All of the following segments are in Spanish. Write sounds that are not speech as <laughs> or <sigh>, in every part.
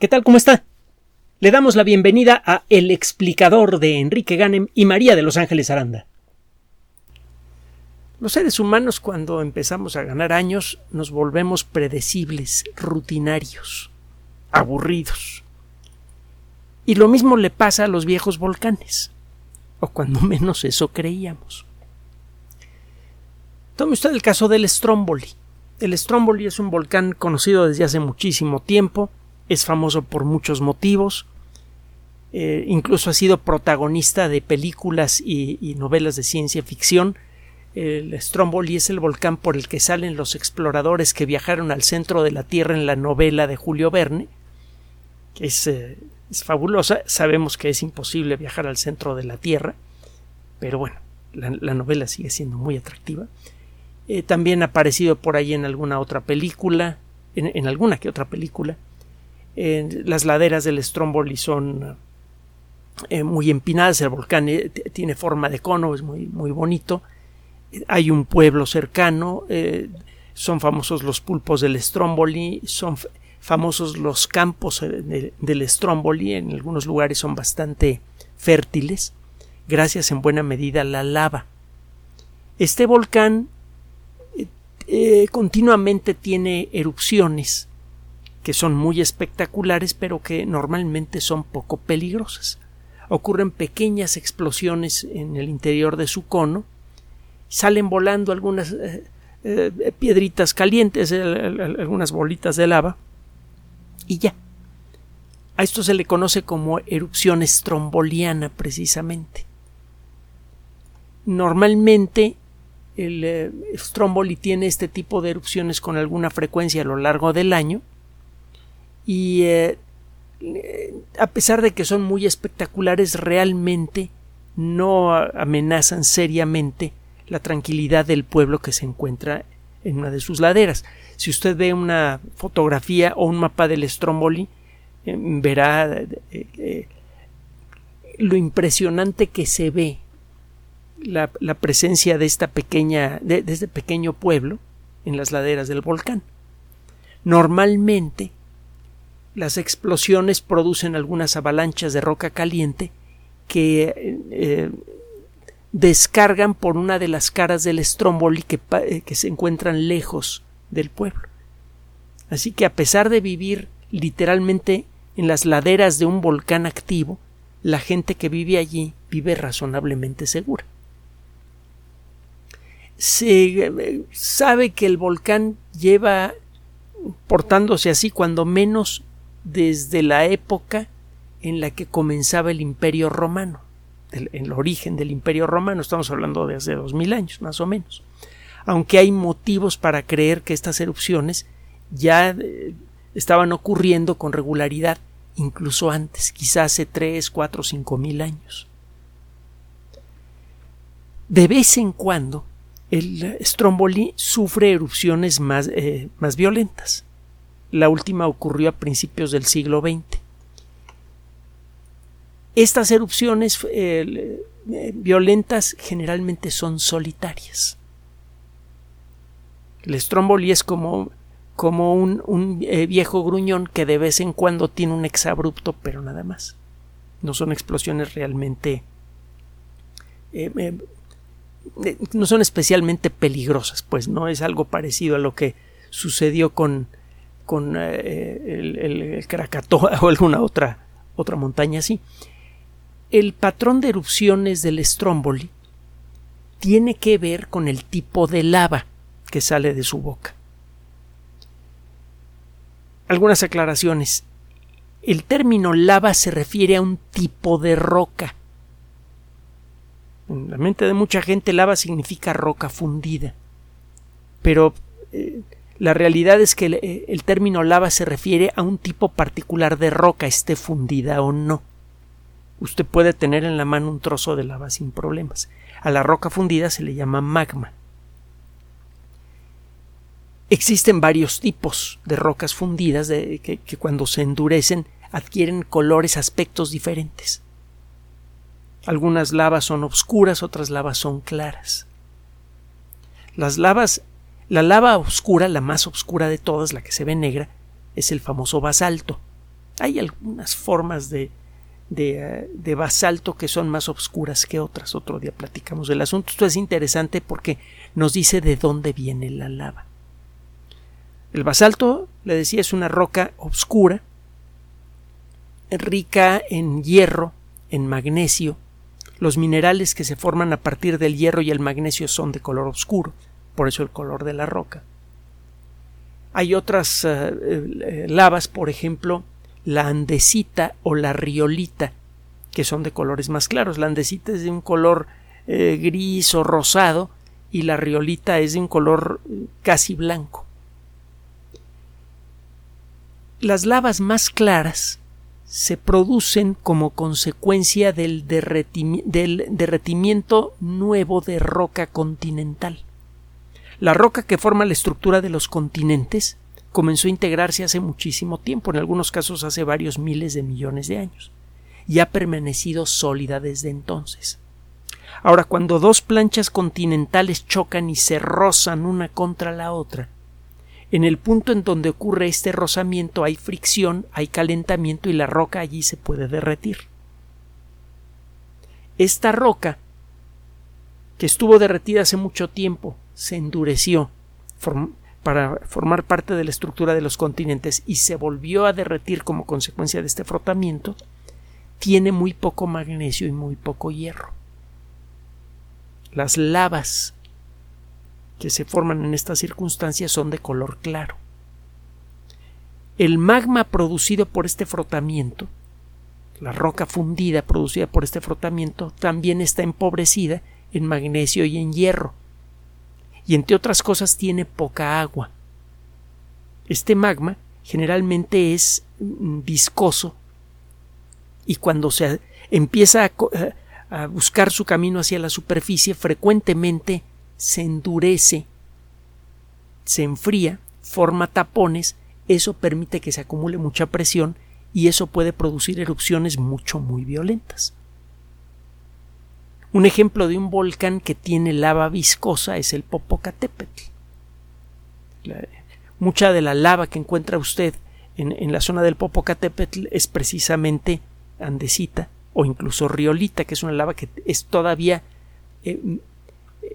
¿Qué tal? ¿Cómo está? Le damos la bienvenida a El explicador de Enrique Ganem y María de Los Ángeles Aranda. Los seres humanos cuando empezamos a ganar años nos volvemos predecibles, rutinarios, aburridos. Y lo mismo le pasa a los viejos volcanes, o cuando <laughs> menos eso creíamos. Tome usted el caso del Stromboli. El Stromboli es un volcán conocido desde hace muchísimo tiempo, es famoso por muchos motivos, eh, incluso ha sido protagonista de películas y, novelas de ciencia ficción. El Stromboli es el volcán por el que salen los exploradores que viajaron al centro de la Tierra en la novela de Julio Verne, que es, eh, fabulosa. Sabemos que es imposible viajar al centro de la Tierra, pero bueno, la, novela sigue siendo muy atractiva. Eh, también ha aparecido por ahí en alguna otra película, en alguna que otra película las laderas del Stromboli son eh, muy empinadas, el volcán eh, tiene forma de cono, es muy, muy bonito. Hay un pueblo cercano, eh, son famosos los pulpos del Stromboli, son famosos los campos del Stromboli, en algunos lugares son bastante fértiles, gracias en buena medida a la lava. Este volcán continuamente tiene erupciones que son muy espectaculares pero que normalmente son poco peligrosas. Ocurren pequeñas explosiones en el interior de su cono, salen volando algunas eh, eh, piedritas calientes, algunas bolitas de lava, y ya. A esto se le conoce como erupción estromboliana precisamente. Normalmente el eh, Stromboli tiene este tipo de erupciones con alguna frecuencia a lo largo del año, y eh, a pesar de que son muy espectaculares, realmente no amenazan seriamente la tranquilidad del pueblo que se encuentra en una de sus laderas. Si usted ve una fotografía o un mapa del Stromboli, eh, verá eh, lo impresionante que se ve la, presencia de esta pequeña, de este pequeño pueblo en las laderas del volcán. Normalmente las explosiones producen algunas avalanchas de roca caliente que eh, descargan por una de las caras del Stromboli que, eh, que se encuentran lejos del pueblo. Así que a pesar de vivir literalmente en las laderas de un volcán activo, la gente que vive allí vive razonablemente segura. Se eh, sabe que el volcán lleva portándose así cuando menos desde la época en la que comenzaba el Imperio Romano, en el origen del Imperio Romano, estamos hablando de hace dos mil años, más o menos. Aunque hay motivos para creer que estas erupciones ya eh, estaban ocurriendo con regularidad incluso antes, quizás hace tres, cuatro, cinco mil años. De vez en cuando, el Stromboli sufre erupciones más, eh, más violentas. La última ocurrió a principios del siglo XX. Estas erupciones eh, violentas generalmente son solitarias. El Stromboli es como, como un, eh, viejo gruñón que de vez en cuando tiene un exabrupto, pero nada más. No son explosiones realmente. Eh, no son especialmente peligrosas, pues no es algo parecido a lo que sucedió con con eh, el, Krakatoa <laughs> o alguna otra, otra montaña así. El patrón de erupciones del Stromboli tiene que ver con el tipo de lava que sale de su boca. Algunas aclaraciones. El término lava se refiere a un tipo de roca. En la mente de mucha gente lava significa roca fundida. Pero eh, la realidad es que eh, el, término lava se refiere a un tipo particular de roca, esté fundida o no. Usted puede tener en la mano un trozo de lava sin problemas. A la roca fundida se le llama magma. Existen varios tipos de rocas fundidas que, que cuando se endurecen adquieren colores, aspectos diferentes. Algunas lavas son oscuras, otras lavas son claras. Las lavas la lava oscura, la más oscura de todas, la que se ve negra, es el famoso basalto. Hay algunas formas de, de, de, basalto que son más oscuras que otras. Otro día platicamos del asunto. Esto es interesante porque nos dice de dónde viene la lava. El basalto, le decía, es una roca oscura, rica en hierro, en magnesio. Los minerales que se forman a partir del hierro y el magnesio son de color oscuro, por eso el color de la roca. Hay otras uh, lavas, por ejemplo, la andesita o la riolita, que son de colores más claros. La andesita es de un color eh, gris o rosado y la riolita es de un color casi blanco. Las lavas más claras se producen como consecuencia del, derretimiento nuevo de roca continental. La roca que forma la estructura de los continentes comenzó a integrarse hace muchísimo tiempo, en algunos casos hace varios miles de millones de años, y ha permanecido sólida desde entonces. Ahora, cuando dos planchas continentales chocan y se rozan una contra la otra, en el punto en donde ocurre este rozamiento hay fricción, hay calentamiento y la roca allí se puede derretir. Esta roca, que estuvo derretida hace mucho tiempo, se endureció para formar parte de la estructura de los continentes y se volvió a derretir como consecuencia de este frotamiento, tiene muy poco magnesio y muy poco hierro. Las lavas que se forman en estas circunstancias son de color claro. El magma producido por este frotamiento, la roca fundida producida por este frotamiento, también está empobrecida en magnesio y en hierro, y entre otras cosas tiene poca agua. Este magma generalmente es mm, viscoso y cuando se empieza a, a buscar su camino hacia la superficie frecuentemente se endurece, se enfría, forma tapones, eso permite que se acumule mucha presión y eso puede producir erupciones mucho muy violentas. Un ejemplo de un volcán que tiene lava viscosa es el Popocatépetl. mucha de la lava que encuentra usted en, la zona del Popocatépetl es precisamente andesita o incluso riolita, que es una lava que es todavía eh,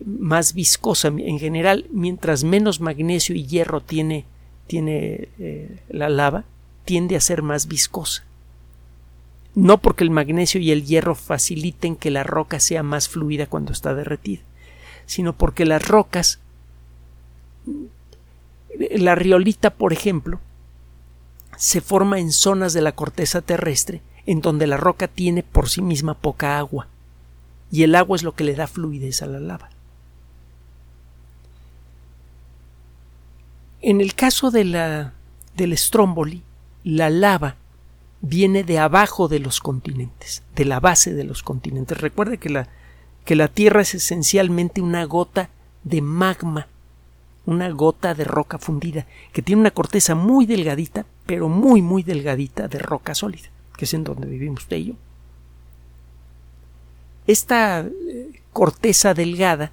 más viscosa en general mientras menos magnesio y hierro tiene, tiene eh, la lava tiende a ser más viscosa no porque el magnesio y el hierro faciliten que la roca sea más fluida cuando está derretida sino porque las rocas la riolita por ejemplo se forma en zonas de la corteza terrestre en donde la roca tiene por sí misma poca agua y el agua es lo que le da fluidez a la lava. En el caso de la, del Stromboli, la lava viene de abajo de los continentes, de la base de los continentes. Recuerde que la, que la Tierra es esencialmente una gota de magma, una gota de roca fundida, que tiene una corteza muy delgadita, pero muy, muy delgadita de roca sólida, que es en donde vivimos usted y yo. Esta eh, corteza delgada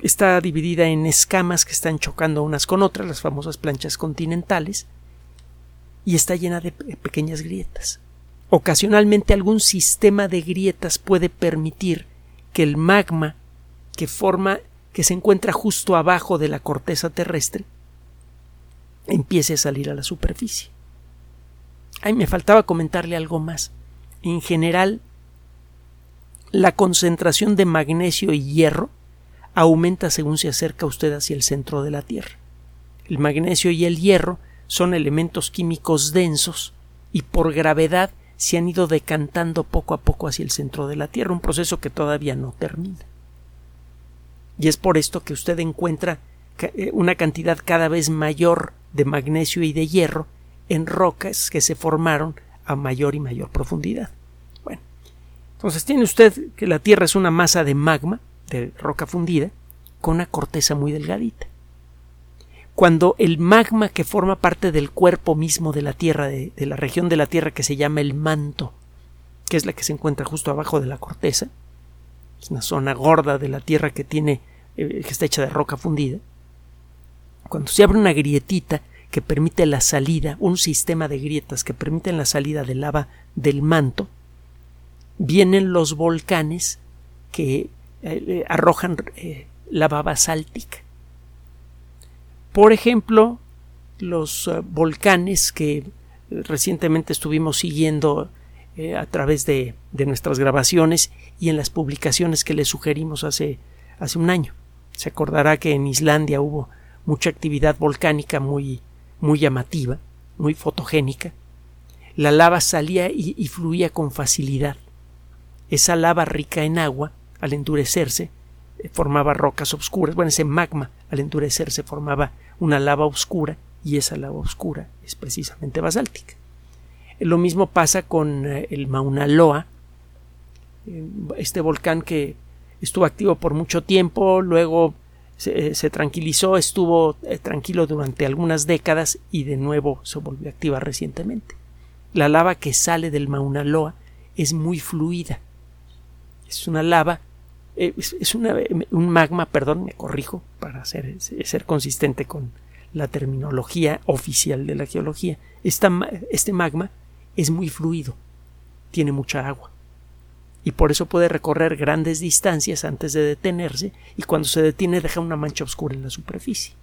está dividida en escamas que están chocando unas con otras, las famosas planchas continentales, y está llena de pequeñas grietas. Ocasionalmente algún sistema de grietas puede permitir que el magma que forma que se encuentra justo abajo de la corteza terrestre empiece a salir a la superficie. Ay, me faltaba comentarle algo más. En general, la concentración de magnesio y hierro aumenta según se acerca usted hacia el centro de la Tierra. El magnesio y el hierro son elementos químicos densos y por gravedad se han ido decantando poco a poco hacia el centro de la Tierra, un proceso que todavía no termina. Y es por esto que usted encuentra eh, una cantidad cada vez mayor de magnesio y de hierro en rocas que se formaron a mayor y mayor profundidad. Bueno, entonces tiene usted que la Tierra es una masa de magma, de roca fundida con una corteza muy delgadita. Cuando el magma que forma parte del cuerpo mismo de la Tierra, de, la región de la Tierra que se llama el manto, que es la que se encuentra justo abajo de la corteza, es una zona gorda de la Tierra que tiene, eh, que está hecha de roca fundida, cuando se abre una grietita que permite la salida, un sistema de grietas que permiten la salida de lava del manto, vienen los volcanes que eh, arrojan eh, lava basáltica. Por ejemplo, los eh, volcanes que recientemente estuvimos siguiendo a través de, de, nuestras grabaciones y en las publicaciones que le sugerimos hace, hace un año. Se acordará que en Islandia hubo mucha actividad volcánica muy, muy llamativa, muy fotogénica. La lava salía y, fluía con facilidad. Esa lava rica en agua, al endurecerse, eh, formaba rocas oscuras. Bueno, ese magma, al endurecerse, formaba una lava oscura y esa lava oscura es precisamente basáltica. Lo mismo pasa con eh, el Mauna Loa, eh, este volcán que estuvo activo por mucho tiempo, luego se, tranquilizó, estuvo eh, tranquilo durante algunas décadas y de nuevo se volvió a activar recientemente. La lava que sale del Mauna Loa es muy fluida. Es una lava, eh, es, un magma, perdón, me corrijo para ser, ser consistente con la terminología oficial de la geología. este magma es muy fluido, tiene mucha agua y por eso puede recorrer grandes distancias antes de detenerse y cuando se detiene deja una mancha oscura en la superficie.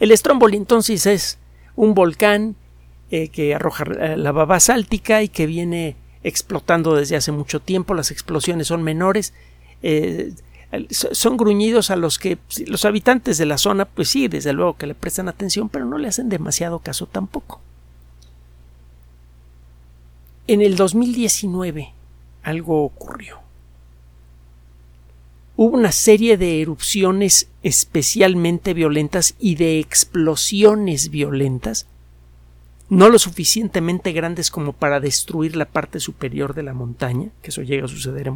El Stromboli entonces es un volcán eh, que arroja eh, lava basáltica y que viene explotando desde hace mucho tiempo. Las explosiones son menores. Eh, son gruñidos a los que los habitantes de la zona, pues sí, desde luego que le prestan atención, pero no le hacen demasiado caso tampoco. En el 2019 algo ocurrió. Hubo una serie de erupciones especialmente violentas y de explosiones violentas, no lo suficientemente grandes como para destruir la parte superior de la montaña, que eso llega a suceder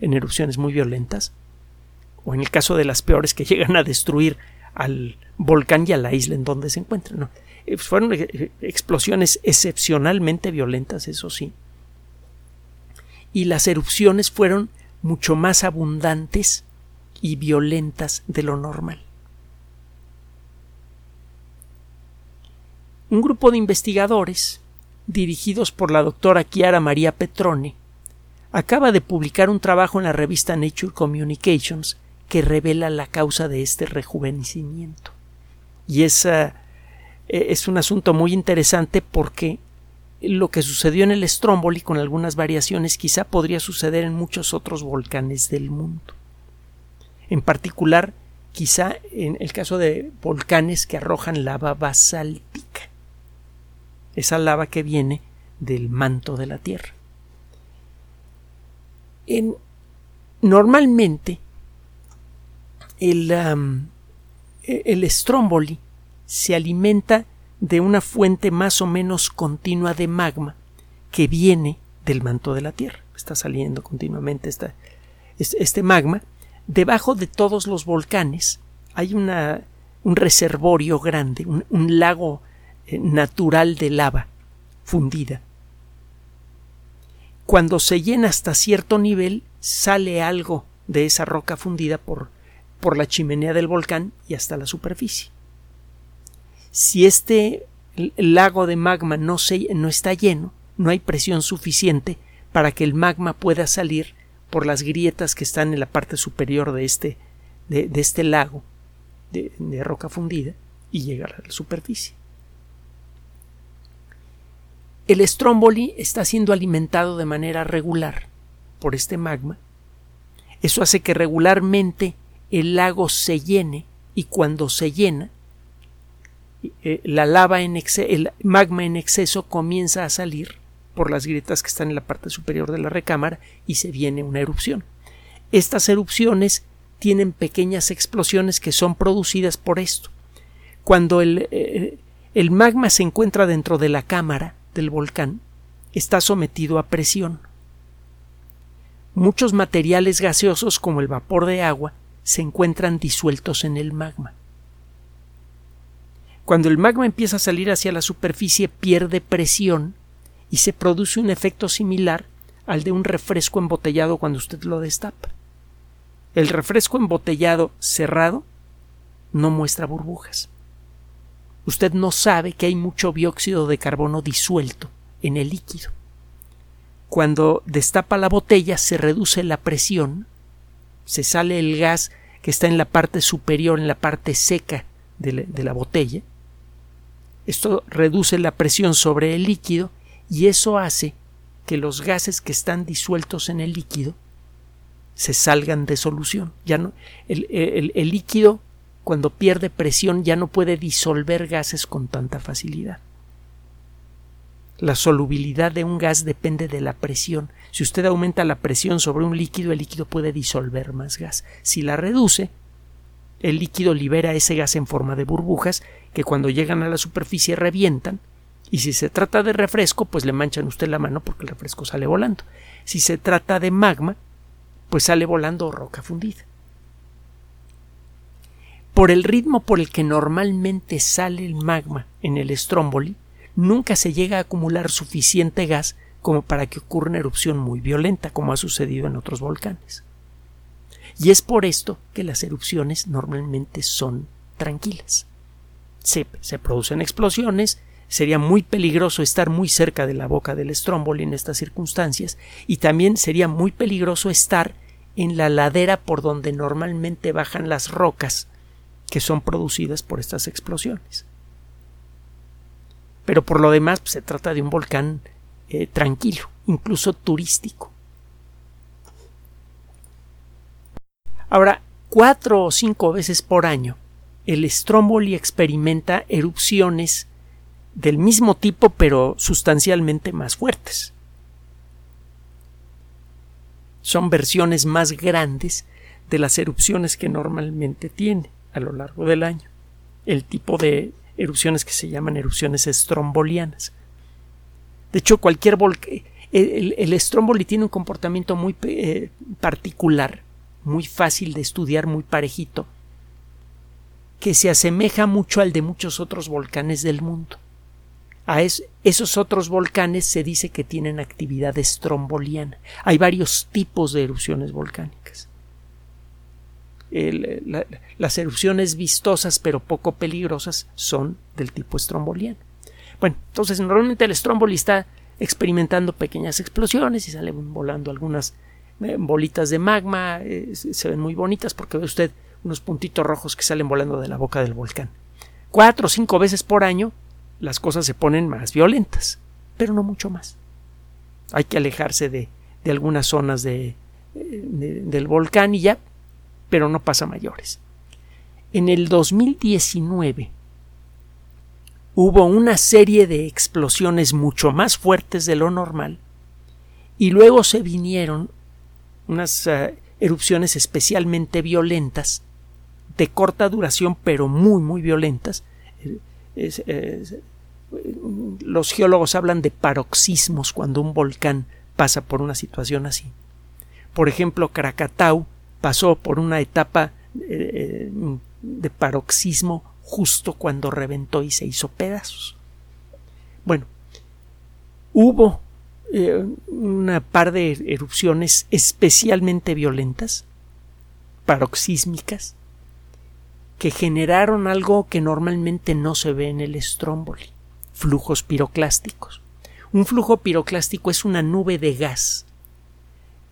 en, erupciones muy violentas, o en el caso de las peores que <laughs> llegan a destruir al volcán y a la isla en donde se encuentran. Eh, fueron eh, explosiones excepcionalmente violentas, eso sí. Y las erupciones fueron mucho más abundantes y violentas de lo normal. Un grupo de investigadores, dirigidos por la doctora Chiara María Petrone, acaba de publicar un trabajo en la revista Nature Communications que revela la causa de este rejuvenecimiento. Y esa eh, es un asunto muy interesante porque lo que sucedió en el Stromboli con algunas variaciones quizá podría suceder en muchos otros volcanes del mundo. En particular, quizá en el caso de volcanes que arrojan lava basáltica. Esa lava que viene del manto de la Tierra. En, normalmente, el, e, el Stromboli se alimenta de una fuente más o menos continua de magma que viene del manto de la Tierra. Está saliendo continuamente este magma. Debajo de todos los volcanes hay una, un reservorio grande, un, lago eh, natural de lava fundida. Cuando se llena hasta cierto nivel, sale algo de esa roca fundida por, por la chimenea del volcán y hasta la superficie. Si este lago de magma no, se, no está lleno, no hay presión suficiente para que el magma pueda salir por las grietas que están en la parte superior de este, de, este lago de, de roca fundida y llegar a la superficie. El Stromboli está siendo alimentado de manera regular por este magma. Eso hace que regularmente el lago se llene y cuando se llena eh, la lava en el magma en exceso comienza a salir por las grietas que están en la parte superior de la recámara y se viene una erupción. Estas erupciones tienen pequeñas explosiones que son producidas por esto. Cuando el, eh, el magma se encuentra dentro de la cámara del volcán, está sometido a presión. Muchos materiales gaseosos como el vapor de agua se encuentran disueltos en el magma. Cuando el magma empieza a salir hacia la superficie pierde presión y se produce un efecto similar al de un refresco embotellado cuando usted lo destapa. El refresco embotellado cerrado no muestra burbujas. Usted no sabe que hay mucho dióxido de carbono disuelto en el líquido. Cuando destapa la botella se reduce la presión, se sale el gas que está en la parte superior, en la parte seca de la, botella. Esto reduce la presión sobre el líquido y eso hace que los gases que están disueltos en el líquido se salgan de solución. Ya no, el, líquido, cuando pierde presión, ya no puede disolver gases con tanta facilidad. La solubilidad de un gas depende de la presión. Si usted aumenta la presión sobre un líquido, el líquido puede disolver más gas. Si la reduce, el líquido libera ese gas en forma de burbujas que cuando llegan a la superficie revientan y si se trata de refresco, pues le manchan usted la mano porque el refresco sale volando. Si se trata de magma, pues sale volando roca fundida. Por el ritmo por el que normalmente sale el magma en el Stromboli, nunca se llega a acumular suficiente gas como para que ocurra una erupción muy violenta, como ha sucedido en otros volcanes. Y es por esto que las erupciones normalmente son tranquilas. Se, se producen explosiones, sería muy peligroso estar muy cerca de la boca del Stromboli en estas circunstancias, y también sería muy peligroso estar en la ladera por donde normalmente bajan las rocas que son producidas por estas explosiones pero por lo demás pues, se trata de un volcán eh, tranquilo, incluso turístico. Ahora, cuatro o cinco veces por año, el Stromboli experimenta erupciones del mismo tipo pero sustancialmente más fuertes. Son versiones más grandes de las erupciones que normalmente tiene a lo largo del año. El tipo de erupciones que se llaman erupciones estrombolianas. De hecho, cualquier volcán, el, el, Stromboli tiene un comportamiento muy eh, particular, muy fácil de estudiar, muy parejito, que se asemeja mucho al de muchos otros volcanes del mundo. A esos otros volcanes se dice que tienen actividad estromboliana. Hay varios tipos de erupciones volcánicas las erupciones vistosas pero poco peligrosas son del tipo estromboliano. Bueno, entonces normalmente el estromboli está experimentando pequeñas explosiones y salen volando algunas eh, bolitas de magma, eh, se ven muy bonitas porque ve usted unos puntitos rojos que salen volando de la boca del volcán. Cuatro o cinco veces por año las cosas se ponen más violentas, pero no mucho más. Hay que alejarse de, algunas zonas de, eh, del volcán y ya pero no pasa mayores. En el 2019 hubo una serie de explosiones mucho más fuertes de lo normal y luego se vinieron unas eh, erupciones especialmente violentas de corta duración pero muy muy violentas los geólogos hablan de paroxismos cuando un volcán pasa por una situación así por ejemplo Krakatau pasó por una etapa eh, de paroxismo justo cuando reventó y se hizo pedazos. Bueno, hubo eh, una par de erupciones especialmente violentas, paroxísmicas, que generaron algo que normalmente no se ve en el Stromboli, flujos piroclásticos. Un flujo piroclástico es una nube de gas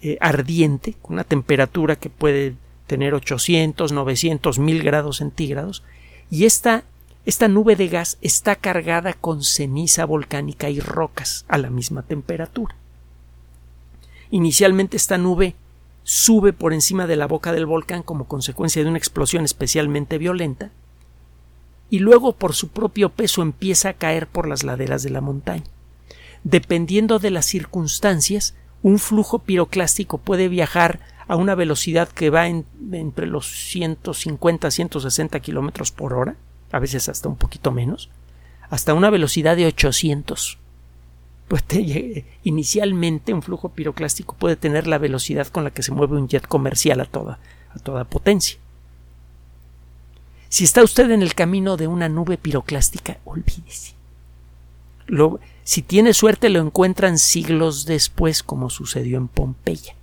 eh, ardiente, con una temperatura que puede tener 800, 900, 1000 grados centígrados, y esta, esta nube de gas está cargada con ceniza volcánica y rocas a la misma temperatura. Inicialmente esta nube sube por encima de la boca del volcán como consecuencia de una explosión especialmente violenta, y luego por su propio peso empieza a caer por las laderas de la montaña. Dependiendo de las circunstancias, un flujo piroclástico puede viajar a una velocidad que va entre los 150 160 kilómetros por hora, a veces hasta un poquito menos, hasta una velocidad de 800. Pues <laughs> inicialmente un flujo piroclástico puede tener la velocidad con la que se mueve un jet comercial a toda, a toda potencia. Si está usted en el camino de una nube piroclástica, olvídese. Lo, si tiene suerte lo encuentran siglos después, como sucedió en Pompeya.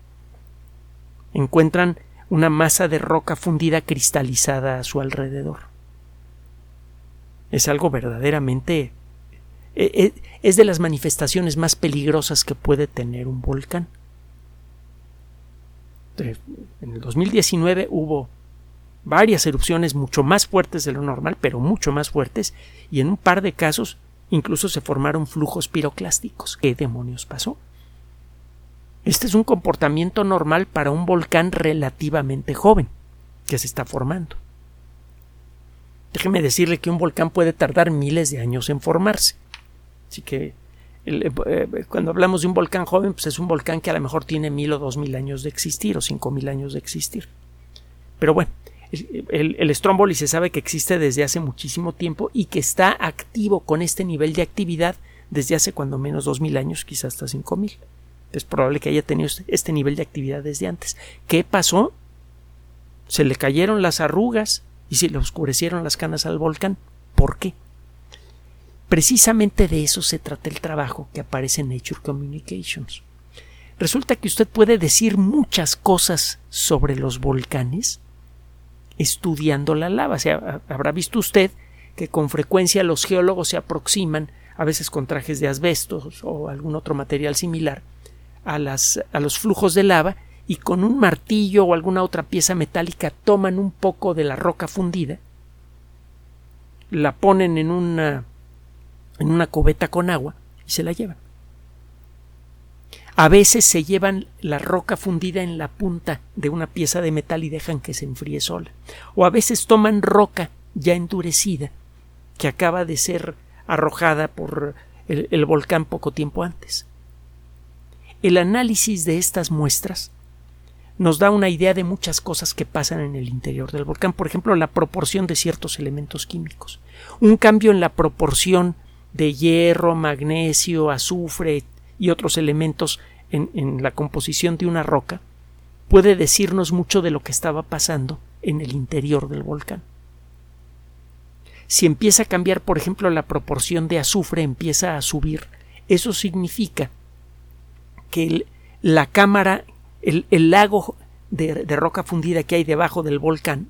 Encuentran una masa de roca fundida cristalizada a su alrededor. Es algo verdaderamente... e- e- es de las manifestaciones más peligrosas que puede tener un volcán. En el 2019 hubo varias erupciones mucho más fuertes de lo normal, pero mucho más fuertes, y en un par de casos incluso se formaron flujos piroclásticos. ¿Qué demonios pasó? Este es un comportamiento normal para un volcán relativamente joven que se está formando. Déjeme decirle que un volcán puede tardar miles de años en formarse. Así que el- eh, cuando hablamos de un volcán joven, pues es un volcán que a lo mejor tiene mil o dos mil años de existir o cinco mil años de existir. Pero bueno, el, el, Stromboli se sabe que existe desde hace muchísimo tiempo y que está activo con este nivel de actividad desde hace cuando menos dos mil años, quizás hasta cinco mil. Es probable que haya tenido este- este nivel de actividad desde antes. ¿Qué pasó? Se le cayeron las arrugas y se le oscurecieron las canas al volcán. ¿Por qué? Precisamente de eso se trata el trabajo que aparece en Nature Communications. Resulta que usted puede decir muchas cosas sobre los volcanes estudiando la lava. O sea, habrá visto usted que con frecuencia los geólogos se aproximan, a veces con trajes de asbestos o algún otro material similar, a, a los flujos de lava y con un martillo o alguna otra pieza metálica toman un poco de la roca fundida, la ponen en una, en una cubeta con agua y se la llevan. A veces se llevan la roca fundida en la punta de una pieza de metal y dejan que se enfríe sola. O a veces toman roca ya endurecida que acaba de ser arrojada por el, el volcán poco tiempo antes. El análisis de estas muestras nos da una idea de muchas cosas que pasan en el interior del volcán, por ejemplo, la proporción de ciertos elementos químicos. Un cambio en la proporción de hierro, magnesio, azufre y otros elementos en, la composición de una roca puede decirnos mucho de lo que estaba pasando en el interior del volcán. Si empieza a cambiar, por ejemplo, la proporción de azufre empieza a subir, eso significa que la cámara, el, el lago de, de, roca fundida que hay debajo del volcán,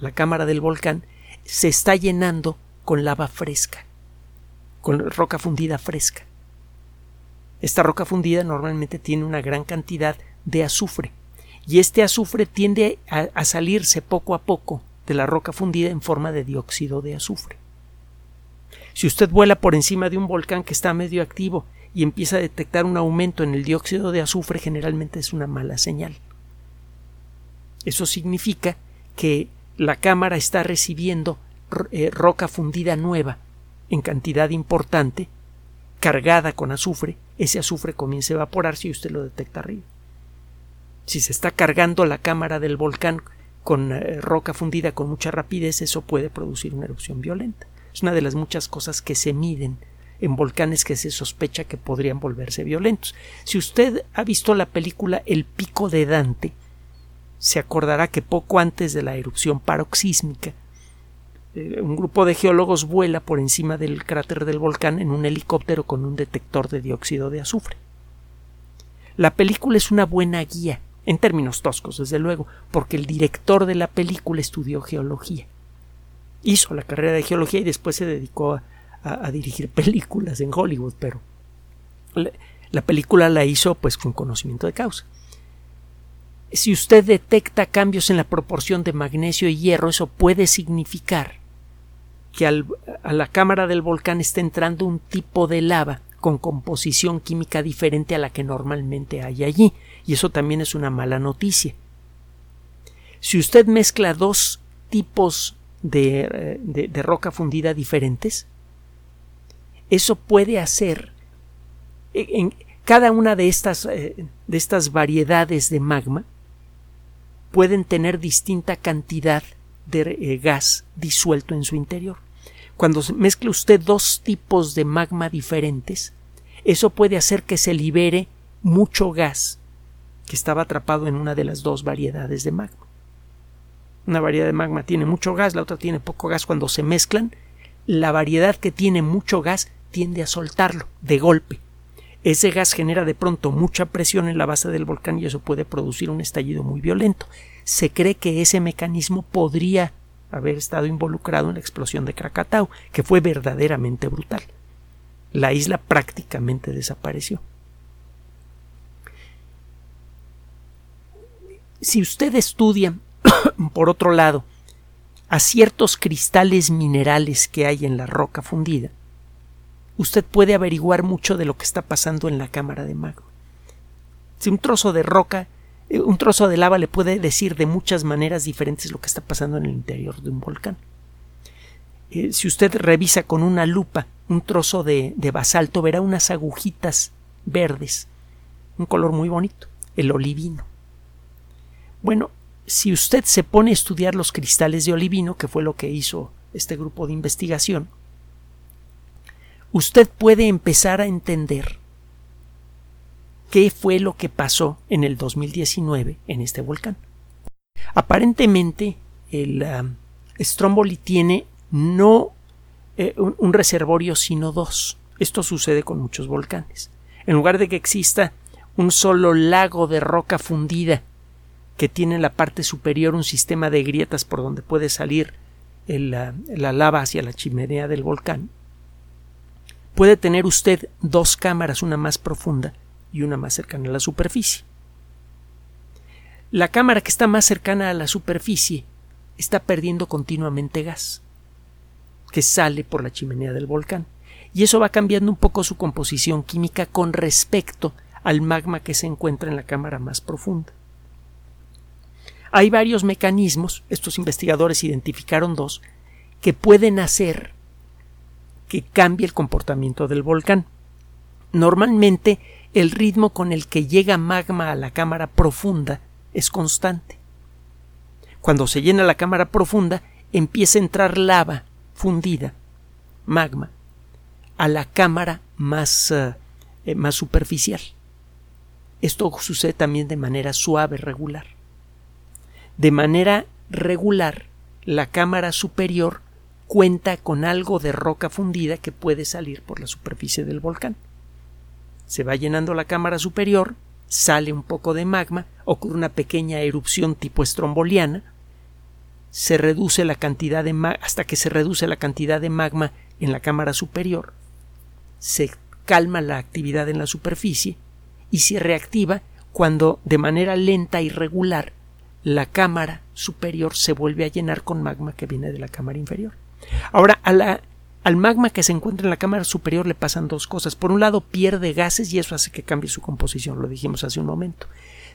la cámara del volcán, se está llenando con lava fresca, con roca fundida fresca. Esta roca fundida normalmente tiene una gran cantidad de azufre y este azufre tiende a, salirse poco a poco de la roca fundida en forma de dióxido de azufre. Si usted vuela por encima de un volcán que está medio activo y empieza a detectar un aumento en el dióxido de azufre, generalmente es una mala señal. Eso significa que la cámara está recibiendo eh, roca fundida nueva en cantidad importante, cargada con azufre, ese azufre comienza a evaporarse y usted lo detecta arriba. Si se está cargando la cámara del volcán con eh, roca fundida con mucha rapidez, eso puede producir una erupción violenta. Es una de las muchas cosas que se miden en volcanes que se sospecha que podrían volverse violentos. Si usted ha visto la película El pico de Dante, se acordará que poco antes de la erupción paroxísmica, eh, un grupo de geólogos vuela por encima del cráter del volcán en un helicóptero con un detector de dióxido de azufre. La película es una buena guía, en términos toscos, desde luego, porque el director de la película estudió geología. Hizo la carrera de geología y después se dedicó a, dirigir <laughs> películas en Hollywood, pero la, la película la hizo pues con conocimiento de causa. Si usted detecta cambios en la proporción de magnesio y hierro, eso puede significar que a la cámara del volcán está entrando un tipo de lava con composición química diferente a la que normalmente hay allí, y eso también es una mala noticia. Si usted mezcla dos tipos de, de, de roca fundida diferentes, eso puede hacer en cada una de estas, de estas variedades de magma pueden tener distinta cantidad de gas disuelto en su interior. Cuando mezcla usted dos tipos de magma diferentes, eso puede hacer que se libere mucho gas que estaba atrapado en una de las dos variedades de magma. Una variedad de magma tiene mucho gas, la otra tiene poco gas. Cuando se mezclan, la variedad que tiene mucho gas tiende a soltarlo de golpe. Ese gas genera de pronto mucha presión en la base del volcán y eso puede producir un estallido muy violento. Se cree que ese mecanismo podría haber estado involucrado en la explosión de Krakatau, que fue verdaderamente brutal. La isla prácticamente desapareció. Si usted estudia, <coughs> por otro lado, a ciertos cristales minerales que hay en la roca fundida, usted puede averiguar mucho de lo que está pasando en la cámara de magma. Si un trozo de roca, eh, un trozo de lava le puede decir de muchas maneras diferentes lo que está pasando en el interior de un volcán. Eh, si usted revisa con una lupa un trozo de, de basalto, verá unas agujitas verdes, un color muy bonito, el olivino. Bueno, si usted se pone a estudiar los cristales de olivino, que fue lo que hizo este grupo de investigación, usted puede empezar a entender qué fue lo que pasó en el 2019 en este volcán. Aparentemente, el um, Stromboli tiene no eh, un, reservorio, sino dos. Esto sucede con muchos volcanes. En lugar de que exista un solo lago de roca fundida que tiene en la parte superior un sistema de grietas por donde puede salir la, la lava hacia la chimenea del volcán, puede tener usted dos cámaras, una más profunda y una más cercana a la superficie. La cámara que está más cercana a la superficie está perdiendo continuamente gas que sale por la chimenea del volcán y eso va cambiando un poco su composición química con respecto al magma que se encuentra en la cámara más profunda. Hay varios mecanismos, estos investigadores identificaron dos, que pueden hacer que cambie el comportamiento del volcán. Normalmente el ritmo con el que llega magma a la cámara profunda es constante. Cuando se llena la cámara profunda, empieza a entrar lava fundida, magma, a la cámara más, eh, más superficial. Esto sucede también de manera suave, regular. De manera regular, la cámara superior cuenta con algo de roca fundida que puede salir por la superficie del volcán se va llenando la cámara superior, sale un poco de magma, ocurre una pequeña erupción tipo estromboliana, se reduce la cantidad de hasta que se reduce la cantidad de magma en la cámara superior, se calma la actividad en la superficie y se reactiva cuando de manera lenta y regular la cámara superior se vuelve a llenar con magma que viene de la cámara inferior. Ahora, al magma que se encuentra en la cámara superior le pasan dos cosas. Por un lado, pierde gases y eso hace que cambie su composición, lo dijimos hace un momento.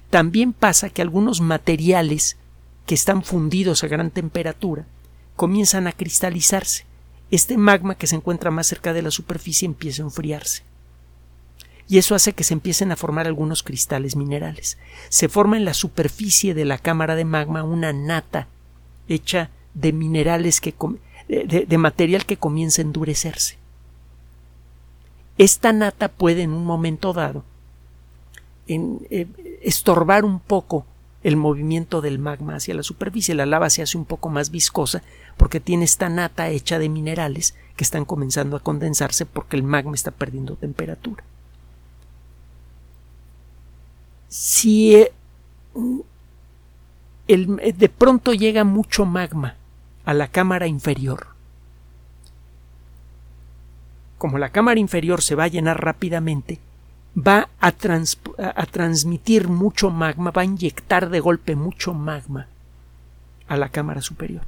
También pasa que algunos materiales que están fundidos a gran temperatura comienzan a cristalizarse. Este magma que se encuentra más cerca de la superficie empieza a enfriarse. Y eso hace que se empiecen a formar algunos cristales minerales. Se forma en la superficie de la cámara de magma una nata hecha de minerales que de, material que comienza a endurecerse. Esta nata puede en un momento dado eh, estorbar un poco el movimiento del magma hacia la superficie. La lava se hace un poco más viscosa porque tiene esta nata hecha de minerales que están comenzando a condensarse porque el magma está perdiendo temperatura. Si eh, de pronto llega mucho magma a la cámara inferior. Como la cámara inferior se va a llenar rápidamente, va a, transmitir mucho magma, va a inyectar de golpe mucho magma a la cámara superior.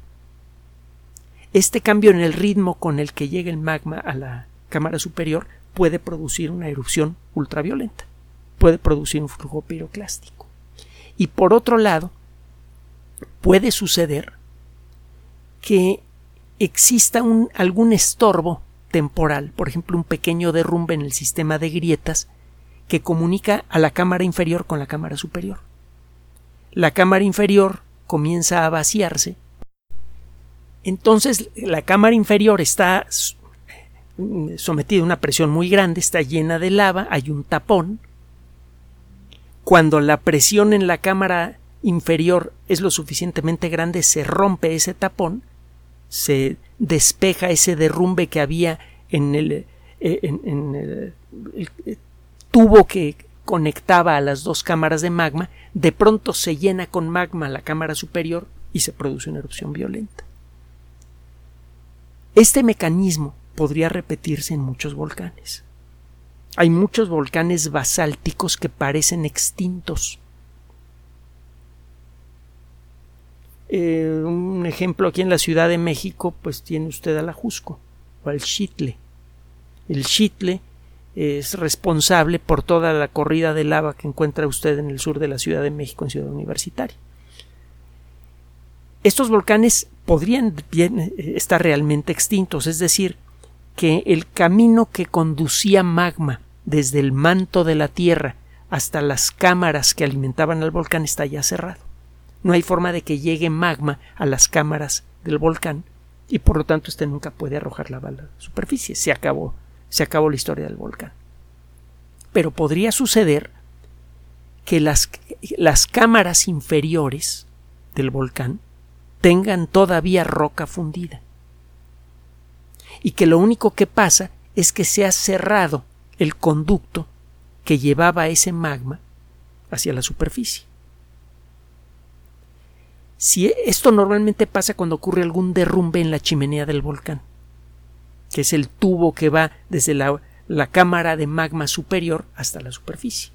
Este cambio en el ritmo con el que llega el magma a la cámara superior puede producir una erupción ultraviolenta, puede producir un flujo piroclástico. Y por otro lado, puede suceder que exista algún estorbo temporal, por ejemplo, un pequeño derrumbe en el sistema de grietas que comunica a la cámara inferior con la cámara superior. La cámara inferior comienza a vaciarse. Entonces la cámara inferior está sometida a una presión muy grande, está llena de lava, hay un tapón. Cuando la presión en la cámara inferior es lo suficientemente grande, se rompe ese tapón se despeja ese derrumbe que había en el, eh, eh, tubo que conectaba a las dos cámaras de magma, de pronto se llena con magma la cámara superior y se produce una erupción violenta. Este mecanismo podría repetirse en muchos volcanes. Hay muchos volcanes basálticos que parecen extintos. Eh, un ejemplo aquí en la Ciudad de México, pues tiene usted al Ajusco o al Chitle. El Chitle es responsable por toda la corrida de lava que encuentra usted en el sur de la Ciudad de México, en Ciudad Universitaria. Estos volcanes podrían eh, estar realmente extintos, es decir, que el camino que conducía magma desde el manto de la Tierra hasta las cámaras que alimentaban al volcán está ya cerrado. No hay forma de que llegue magma a las cámaras del volcán y por lo tanto este nunca puede arrojar la bala a la superficie. Se acabó, se acabó la historia del volcán. Pero podría suceder que las, las cámaras inferiores del volcán tengan todavía roca fundida y que lo único que pasa es que se ha cerrado el conducto que llevaba ese magma hacia la superficie. Si esto normalmente pasa cuando ocurre algún derrumbe en la chimenea del volcán, que es el tubo que va desde la, la cámara de magma superior hasta la superficie,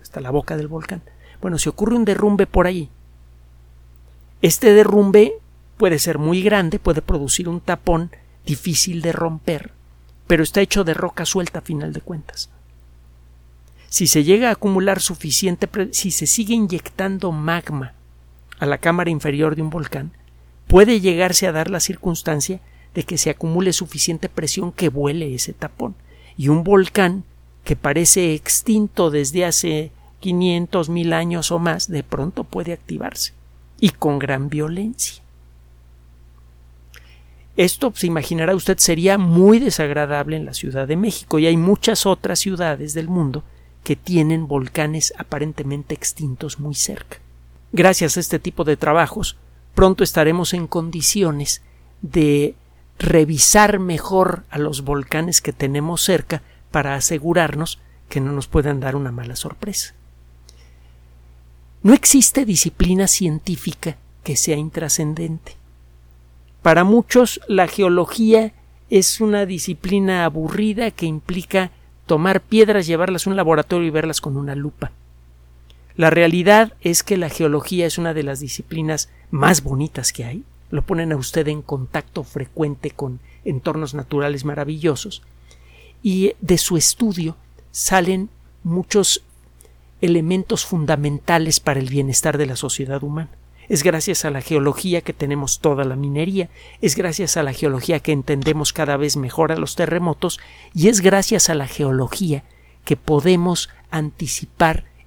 hasta la boca del volcán. Bueno, si ocurre un derrumbe por ahí, este derrumbe puede ser muy grande, puede producir un tapón difícil de romper, pero está hecho de roca suelta a final de cuentas. Si se llega a acumular suficiente, si se sigue inyectando magma a la cámara inferior de un volcán, puede llegarse a dar la circunstancia de que se acumule suficiente presión que vuele ese tapón. Y un volcán que parece extinto desde hace 500 mil años o más, de pronto puede activarse y con gran violencia. Esto, se imaginará usted, sería muy desagradable en la Ciudad de México y hay muchas otras ciudades del mundo que tienen volcanes aparentemente extintos muy cerca. Gracias a este tipo de trabajos, pronto estaremos en condiciones de revisar mejor a los volcanes que tenemos cerca para asegurarnos que no nos puedan dar una mala sorpresa. No existe disciplina científica que sea intrascendente. Para muchos la geología es una disciplina aburrida que implica tomar piedras, llevarlas a un laboratorio y verlas con una lupa. La realidad es que la geología es una de las disciplinas más bonitas que hay. Lo ponen a usted en contacto frecuente con entornos naturales maravillosos. Y de su estudio salen muchos elementos fundamentales para el bienestar de la sociedad humana. Es gracias a la geología que tenemos toda la minería, es gracias a la geología que entendemos cada vez mejor a los terremotos y es gracias a la geología que podemos anticipar